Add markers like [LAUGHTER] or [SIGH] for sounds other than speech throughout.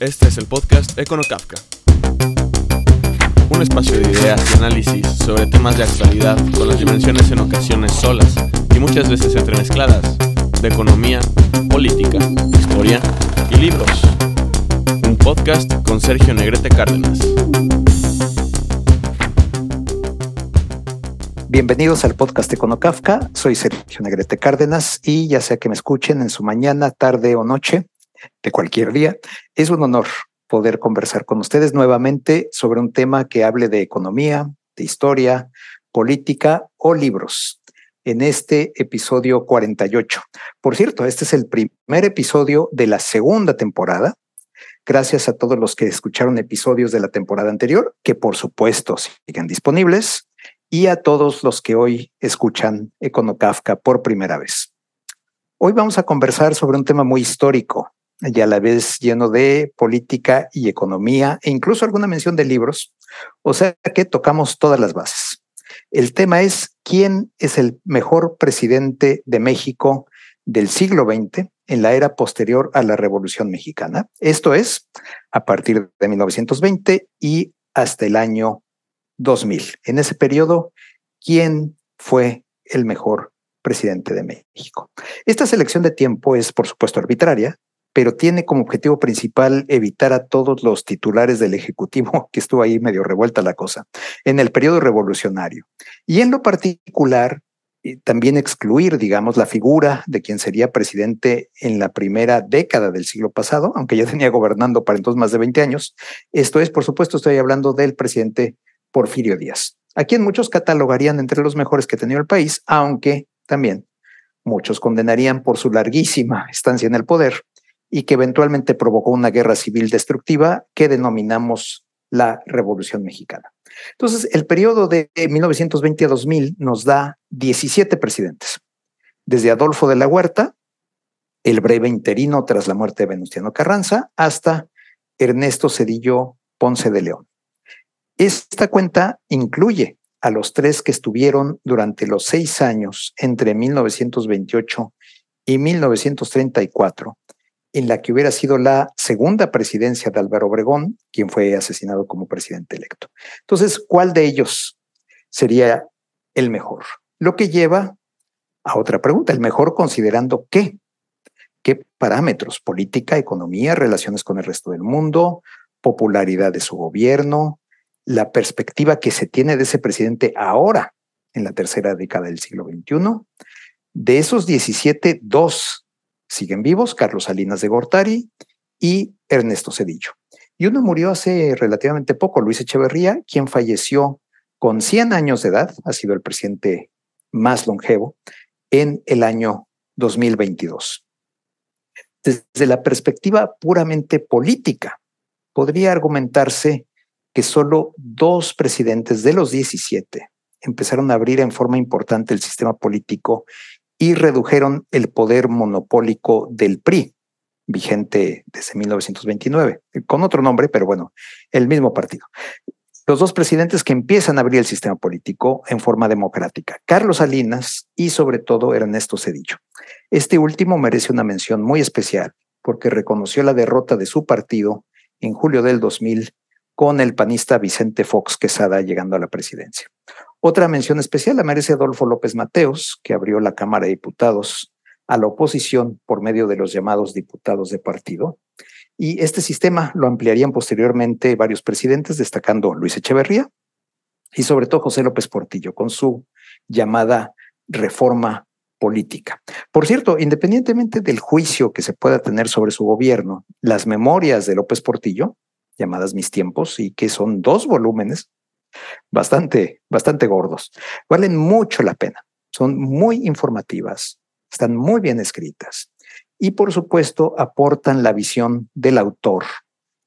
Este es el podcast Econo Kafka. Un espacio de ideas y análisis sobre temas de actualidad con las dimensiones en ocasiones solas y muchas veces entremezcladas de economía, política, historia y libros. Un podcast con Sergio Negrete Cárdenas. Bienvenidos al podcast Econo Kafka. Soy Sergio Negrete Cárdenas y ya sea que me escuchen en su mañana, tarde o noche, de cualquier día. Es un honor poder conversar con ustedes nuevamente sobre un tema que hable de economía, de historia, política o libros en este episodio 48. Por cierto, este es el primer episodio de la segunda temporada. Gracias a todos los que escucharon episodios de la temporada anterior, que por supuesto siguen disponibles, y a todos los que hoy escuchan Econocafka por primera vez. Hoy vamos a conversar sobre un tema muy histórico, y a la vez lleno de política y economía e incluso alguna mención de libros. O sea que tocamos todas las bases. El tema es quién es el mejor presidente de México del siglo XX en la era posterior a la Revolución Mexicana. Esto es a partir de 1920 y hasta el año 2000. En ese periodo, ¿quién fue el mejor presidente de México? Esta selección de tiempo es, por supuesto, arbitraria, pero tiene como objetivo principal evitar a todos los titulares del Ejecutivo, [LAUGHS] que estuvo ahí medio revuelta la cosa, en el periodo revolucionario. Y en lo particular, también excluir, digamos, la figura de quien sería presidente en la primera década del siglo pasado, aunque ya tenía gobernando para entonces más de 20 años. Esto es, por supuesto, estoy hablando del presidente Porfirio Díaz, a quien muchos catalogarían entre los mejores que ha tenido el país, aunque también muchos condenarían por su larguísima estancia en el poder y que eventualmente provocó una guerra civil destructiva que denominamos la Revolución Mexicana. Entonces, el periodo de 1920 a 2000 nos da 17 presidentes, desde Adolfo de la Huerta, el breve interino tras la muerte de Venustiano Carranza, hasta Ernesto Cedillo Ponce de León. Esta cuenta incluye a los tres que estuvieron durante los seis años entre 1928 y 1934 en la que hubiera sido la segunda presidencia de Álvaro Obregón, quien fue asesinado como presidente electo. Entonces, ¿cuál de ellos sería el mejor? Lo que lleva a otra pregunta, el mejor considerando qué, qué parámetros, política, economía, relaciones con el resto del mundo, popularidad de su gobierno, la perspectiva que se tiene de ese presidente ahora, en la tercera década del siglo XXI. De esos 17, dos siguen vivos, Carlos Salinas de Gortari y Ernesto Cedillo. Y uno murió hace relativamente poco, Luis Echeverría, quien falleció con 100 años de edad, ha sido el presidente más longevo, en el año 2022. Desde la perspectiva puramente política, podría argumentarse que solo dos presidentes de los 17 empezaron a abrir en forma importante el sistema político y redujeron el poder monopólico del PRI, vigente desde 1929, con otro nombre, pero bueno, el mismo partido. Los dos presidentes que empiezan a abrir el sistema político en forma democrática, Carlos Salinas y sobre todo Ernesto Cedillo. Este último merece una mención muy especial porque reconoció la derrota de su partido en julio del 2000 con el panista Vicente Fox Quesada llegando a la presidencia. Otra mención especial la merece Adolfo López Mateos, que abrió la Cámara de Diputados a la oposición por medio de los llamados diputados de partido. Y este sistema lo ampliarían posteriormente varios presidentes, destacando Luis Echeverría y sobre todo José López Portillo, con su llamada reforma política. Por cierto, independientemente del juicio que se pueda tener sobre su gobierno, las memorias de López Portillo, llamadas Mis Tiempos, y que son dos volúmenes, bastante, bastante gordos. Valen mucho la pena. Son muy informativas, están muy bien escritas y por supuesto aportan la visión del autor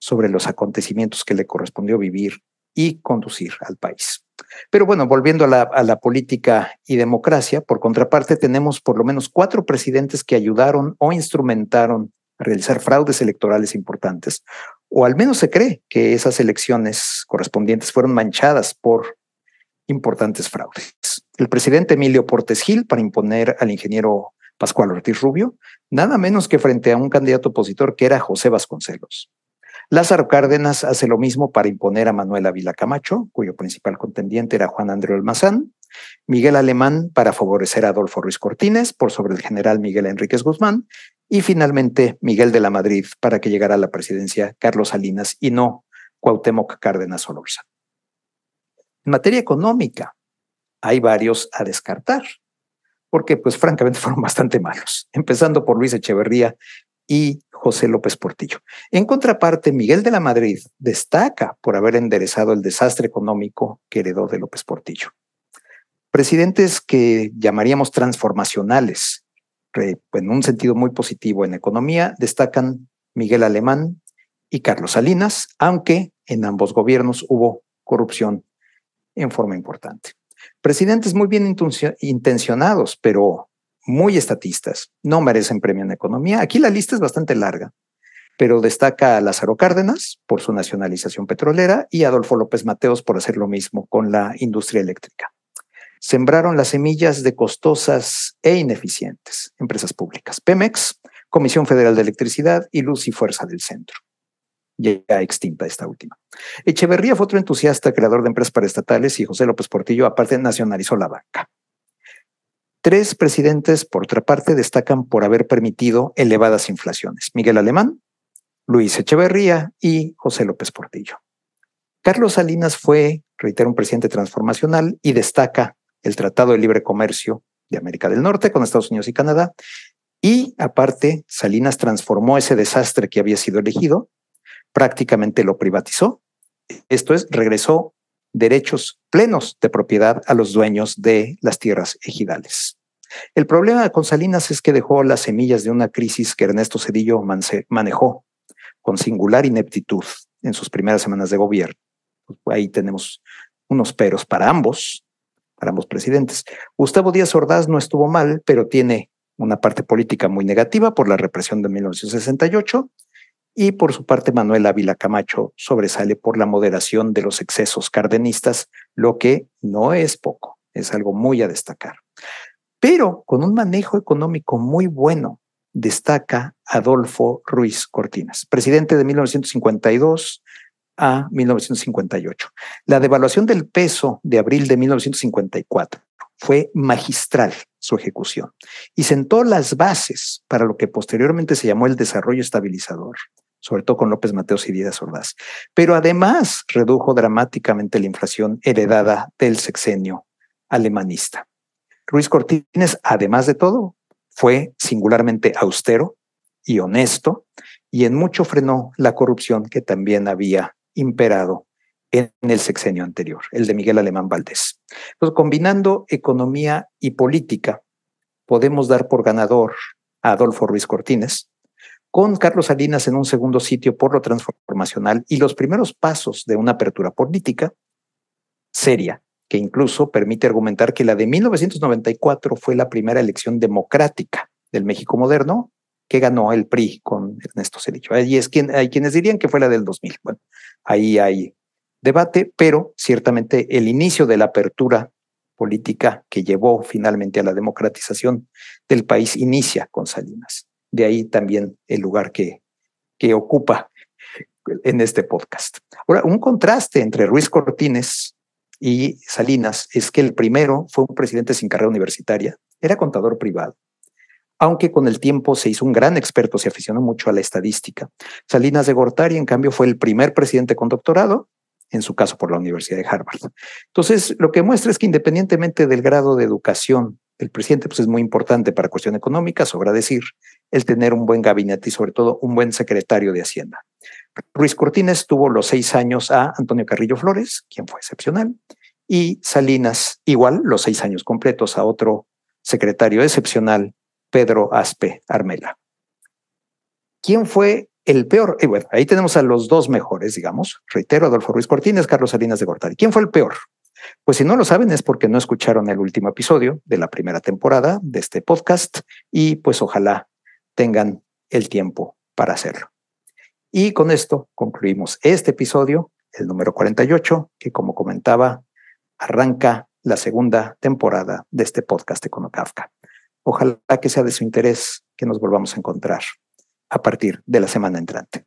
sobre los acontecimientos que le correspondió vivir y conducir al país. Pero bueno, volviendo a la, a la, política y democracia, por contraparte tenemos por lo menos cuatro presidentes que ayudaron o instrumentaron a realizar fraudes electorales importantes o al menos se cree que esas elecciones correspondientes fueron manchadas por importantes fraudes. El presidente Emilio Portes Gil para imponer al ingeniero Pascual Ortiz Rubio, nada menos que frente a un candidato opositor que era José Vasconcelos. Lázaro Cárdenas hace lo mismo para imponer a Manuel Ávila Camacho, cuyo principal contendiente era Juan Andreu Almazán, Miguel Alemán para favorecer a Adolfo Ruiz Cortines por sobre el general Miguel Enríquez Guzmán, y finalmente Miguel de la Madrid para que llegara a la presidencia Carlos Salinas y no Cuauhtémoc Cárdenas Solorza. En materia económica, hay varios a descartar, porque pues francamente [LAUGHS] fueron bastante malos, empezando por Luis Echeverría y José López Portillo. En contraparte, Miguel de la Madrid destaca por haber enderezado el desastre económico que heredó de López Portillo. Presidentes que llamaríamos transformacionales, en un sentido muy positivo en economía, destacan Miguel Alemán y Carlos Salinas, aunque en ambos gobiernos hubo corrupción en forma importante. Presidentes muy bien intencionados, pero muy estatistas, no merecen premio en economía. Aquí la lista es bastante larga, pero destaca a Lázaro Cárdenas por su nacionalización petrolera y Adolfo López Mateos por hacer lo mismo con la industria eléctrica. Sembraron las semillas de costosas e ineficientes empresas públicas, Pemex, Comisión Federal de Electricidad y Luz y Fuerza del Centro ya extinta esta última. Echeverría fue otro entusiasta creador de empresas paraestatales y José López Portillo aparte nacionalizó la banca. Tres presidentes, por otra parte, destacan por haber permitido elevadas inflaciones. Miguel Alemán, Luis Echeverría y José López Portillo. Carlos Salinas fue, reitero, un presidente transformacional y destaca el Tratado de Libre Comercio de América del Norte con Estados Unidos y Canadá. Y aparte, Salinas transformó ese desastre que había sido elegido, prácticamente lo privatizó. Esto es, regresó derechos plenos de propiedad a los dueños de las tierras ejidales. El problema con Salinas es que dejó las semillas de una crisis que Ernesto Cedillo manejó con singular ineptitud en sus primeras semanas de gobierno. Ahí tenemos unos peros para ambos, para ambos presidentes. Gustavo Díaz Ordaz no estuvo mal, pero tiene una parte política muy negativa por la represión de 1968 y por su parte, Manuel Ávila Camacho sobresale por la moderación de los excesos cardenistas, lo que no es poco, es algo muy a destacar. Pero con un manejo económico muy bueno, destaca Adolfo Ruiz Cortines, presidente de 1952 a 1958. La devaluación del peso de abril de 1954 fue magistral su ejecución y sentó las bases para lo que posteriormente se llamó el desarrollo estabilizador, sobre todo con López Mateos y Díaz Ordaz. Pero además redujo dramáticamente la inflación heredada del sexenio alemanista. Ruiz Cortines, además de todo, fue singularmente austero y honesto y en mucho frenó la corrupción que también había imperado en el sexenio anterior, el de Miguel Alemán Valdés. Entonces, combinando economía y política, podemos dar por ganador a Adolfo Ruiz Cortines, con Carlos Salinas en un segundo sitio por lo transformacional y los primeros pasos de una apertura política seria, que incluso permite argumentar que la de 1994 fue la primera elección democrática del México moderno que ganó el PRI con Ernesto Cedillo. Ahí es quien, hay quienes dirían que fue la del 2000. Bueno, ahí hay debate, pero ciertamente el inicio de la apertura política que llevó finalmente a la democratización del país inicia con Salinas de ahí también el lugar que, que ocupa en este podcast. Ahora, un contraste entre Ruiz Cortines y Salinas es que el primero fue un presidente sin carrera universitaria, era contador privado, aunque con el tiempo se hizo un gran experto, se aficionó mucho a la estadística. Salinas de Gortari, en cambio, fue el primer presidente con doctorado, en su caso por la Universidad de Harvard. Entonces, lo que muestra es que independientemente del grado de educación del presidente, pues es muy importante para cuestión económica, sobra decir, el tener un buen gabinete y sobre todo un buen secretario de Hacienda. Ruiz Cortines tuvo los seis años a Antonio Carrillo Flores, quien fue excepcional, y Salinas igual los seis años completos a otro secretario excepcional, Pedro Aspe Armela. ¿Quién fue el peor? Y bueno, ahí tenemos a los dos mejores, digamos. Reitero, Adolfo Ruiz Cortines, Carlos Salinas de Gortari. ¿Quién fue el peor? Pues si no lo saben es porque no escucharon el último episodio de la primera temporada de este podcast y pues ojalá tengan el tiempo para hacerlo. Y con esto concluimos este episodio, el número 48, que como comentaba, arranca la segunda temporada de este podcast de Kafka. Ojalá que sea de su interés que nos volvamos a encontrar a partir de la semana entrante.